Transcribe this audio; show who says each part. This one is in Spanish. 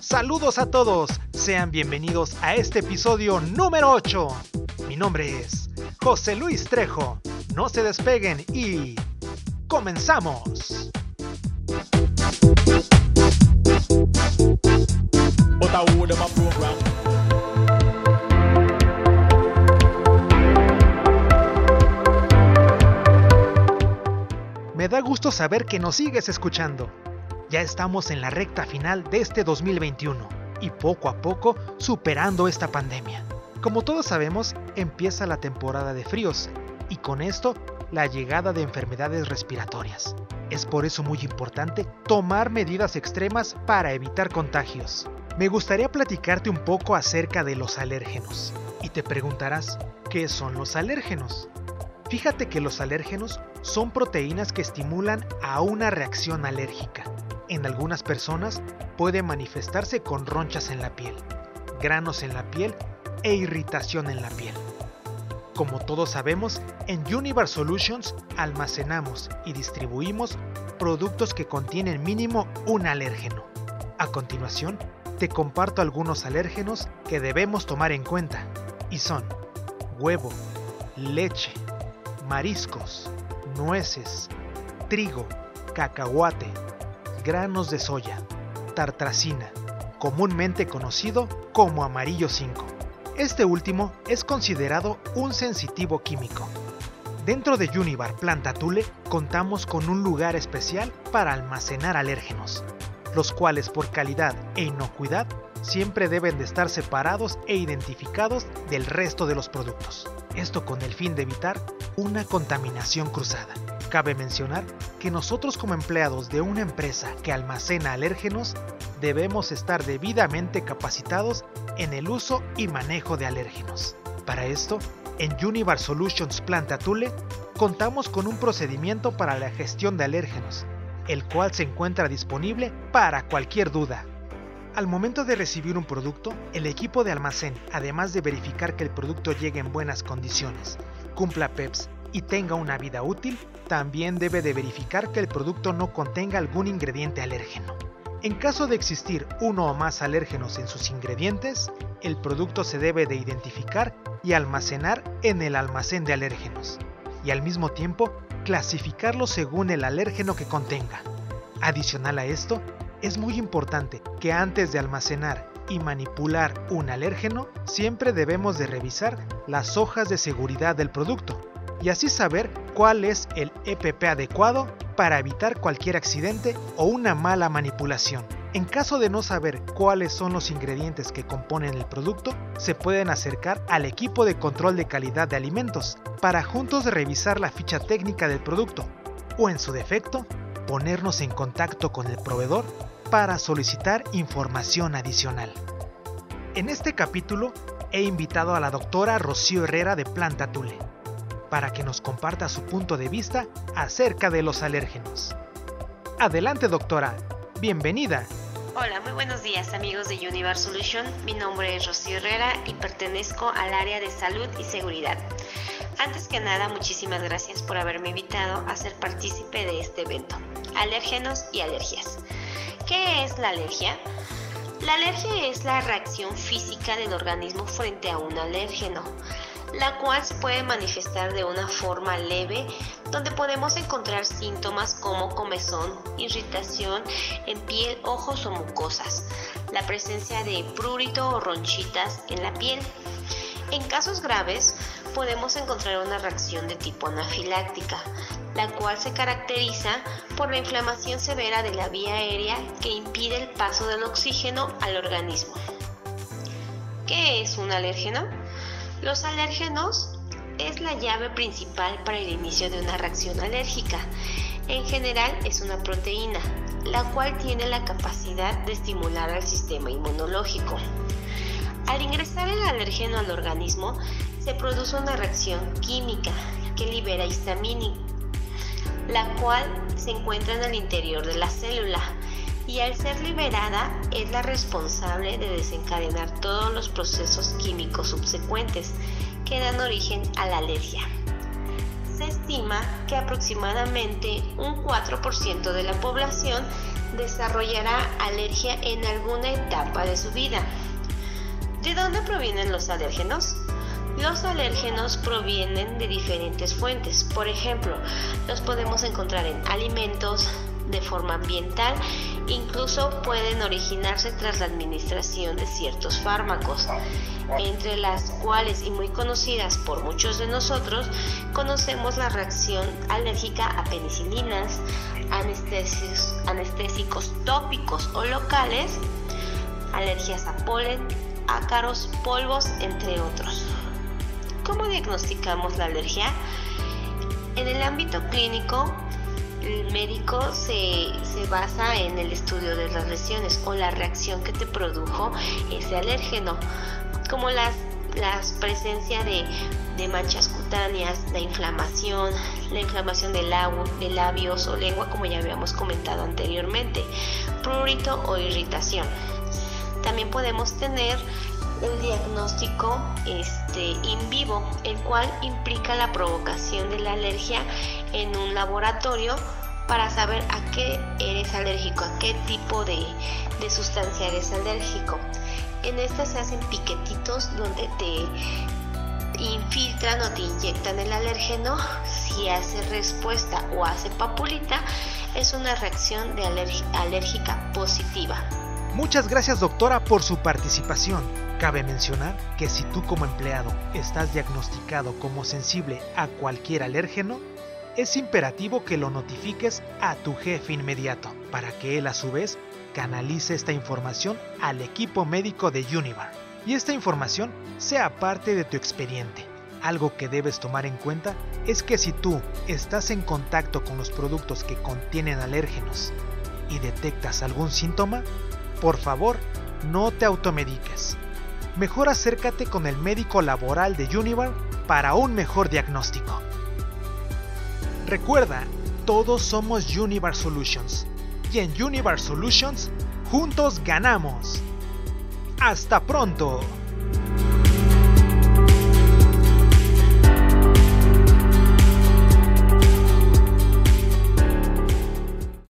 Speaker 1: Saludos a todos, sean bienvenidos a este episodio número 8. Mi nombre es José Luis Trejo. No se despeguen y comenzamos. Da gusto saber que nos sigues escuchando. Ya estamos en la recta final de este 2021 y poco a poco superando esta pandemia. Como todos sabemos, empieza la temporada de fríos y con esto la llegada de enfermedades respiratorias. Es por eso muy importante tomar medidas extremas para evitar contagios. Me gustaría platicarte un poco acerca de los alérgenos. Y te preguntarás, ¿qué son los alérgenos? Fíjate que los alérgenos son proteínas que estimulan a una reacción alérgica. En algunas personas puede manifestarse con ronchas en la piel, granos en la piel e irritación en la piel. Como todos sabemos, en Univar Solutions almacenamos y distribuimos productos que contienen mínimo un alérgeno. A continuación, te comparto algunos alérgenos que debemos tomar en cuenta, y son huevo, leche, mariscos, nueces, trigo, cacahuate, granos de soya, tartracina, comúnmente conocido como amarillo 5. Este último es considerado un sensitivo químico. Dentro de Univar Planta Tule contamos con un lugar especial para almacenar alérgenos, los cuales por calidad e inocuidad siempre deben de estar separados e identificados del resto de los productos. Esto con el fin de evitar una contaminación cruzada. Cabe mencionar que nosotros como empleados de una empresa que almacena alérgenos debemos estar debidamente capacitados en el uso y manejo de alérgenos. Para esto, en Univar Solutions Planta Tule contamos con un procedimiento para la gestión de alérgenos, el cual se encuentra disponible para cualquier duda. Al momento de recibir un producto, el equipo de almacén, además de verificar que el producto llegue en buenas condiciones, cumpla PEPS y tenga una vida útil, también debe de verificar que el producto no contenga algún ingrediente alérgeno. En caso de existir uno o más alérgenos en sus ingredientes, el producto se debe de identificar y almacenar en el almacén de alérgenos, y al mismo tiempo clasificarlo según el alérgeno que contenga. Adicional a esto, es muy importante que antes de almacenar y manipular un alérgeno, siempre debemos de revisar las hojas de seguridad del producto y así saber cuál es el EPP adecuado para evitar cualquier accidente o una mala manipulación. En caso de no saber cuáles son los ingredientes que componen el producto, se pueden acercar al equipo de control de calidad de alimentos para juntos revisar la ficha técnica del producto o en su defecto ponernos en contacto con el proveedor para solicitar información adicional. En este capítulo he invitado a la doctora Rocío Herrera de Planta Tule para que nos comparta su punto de vista acerca de los alérgenos. Adelante doctora, bienvenida.
Speaker 2: Hola, muy buenos días amigos de Univar Solution. Mi nombre es Rocío Herrera y pertenezco al área de salud y seguridad. Antes que nada, muchísimas gracias por haberme invitado a ser partícipe de este evento. Alérgenos y alergias. ¿Qué es la alergia? La alergia es la reacción física del organismo frente a un alérgeno, la cual se puede manifestar de una forma leve, donde podemos encontrar síntomas como comezón, irritación en piel, ojos o mucosas, la presencia de prurito o ronchitas en la piel. En casos graves, podemos encontrar una reacción de tipo anafiláctica, la cual se caracteriza por la inflamación severa de la vía aérea que impide el paso del oxígeno al organismo. ¿Qué es un alérgeno? Los alérgenos es la llave principal para el inicio de una reacción alérgica. En general es una proteína, la cual tiene la capacidad de estimular al sistema inmunológico. Al ingresar el alérgeno al organismo, se produce una reacción química que libera histamina, la cual se encuentra en el interior de la célula y al ser liberada es la responsable de desencadenar todos los procesos químicos subsecuentes que dan origen a la alergia. Se estima que aproximadamente un 4% de la población desarrollará alergia en alguna etapa de su vida. ¿De dónde provienen los alérgenos? Los alérgenos provienen de diferentes fuentes. Por ejemplo, los podemos encontrar en alimentos, de forma ambiental, incluso pueden originarse tras la administración de ciertos fármacos, entre las cuales y muy conocidas por muchos de nosotros, conocemos la reacción alérgica a penicilinas, anestésicos, anestésicos tópicos o locales, alergias a polen, ácaros, polvos, entre otros. ¿Cómo diagnosticamos la alergia? En el ámbito clínico, el médico se, basa en el estudio de las lesiones o la reacción que te produjo ese alérgeno, como las, las presencia de, manchas cutáneas, la inflamación, la inflamación de, de labios o lengua, como ya habíamos comentado anteriormente, prurito o irritación. También podemos tener el diagnóstico este, in vivo, el cual implica la provocación de la alergia en un laboratorio para saber a qué eres alérgico, a qué tipo de, de sustancia eres alérgico. En esta se hacen piquetitos donde te infiltran o te inyectan el alérgeno. Si hace respuesta o hace papulita, es una reacción de alérgica positiva.
Speaker 1: Muchas gracias doctora por su participación. Cabe mencionar que si tú como empleado estás diagnosticado como sensible a cualquier alérgeno, es imperativo que lo notifiques a tu jefe inmediato para que él a su vez canalice esta información al equipo médico de Univar y esta información sea parte de tu expediente. Algo que debes tomar en cuenta es que si tú estás en contacto con los productos que contienen alérgenos y detectas algún síntoma, por favor, no te automediques. Mejor acércate con el médico laboral de Univar para un mejor diagnóstico. Recuerda, todos somos Univar Solutions. Y en Univar Solutions, juntos ganamos. ¡Hasta pronto!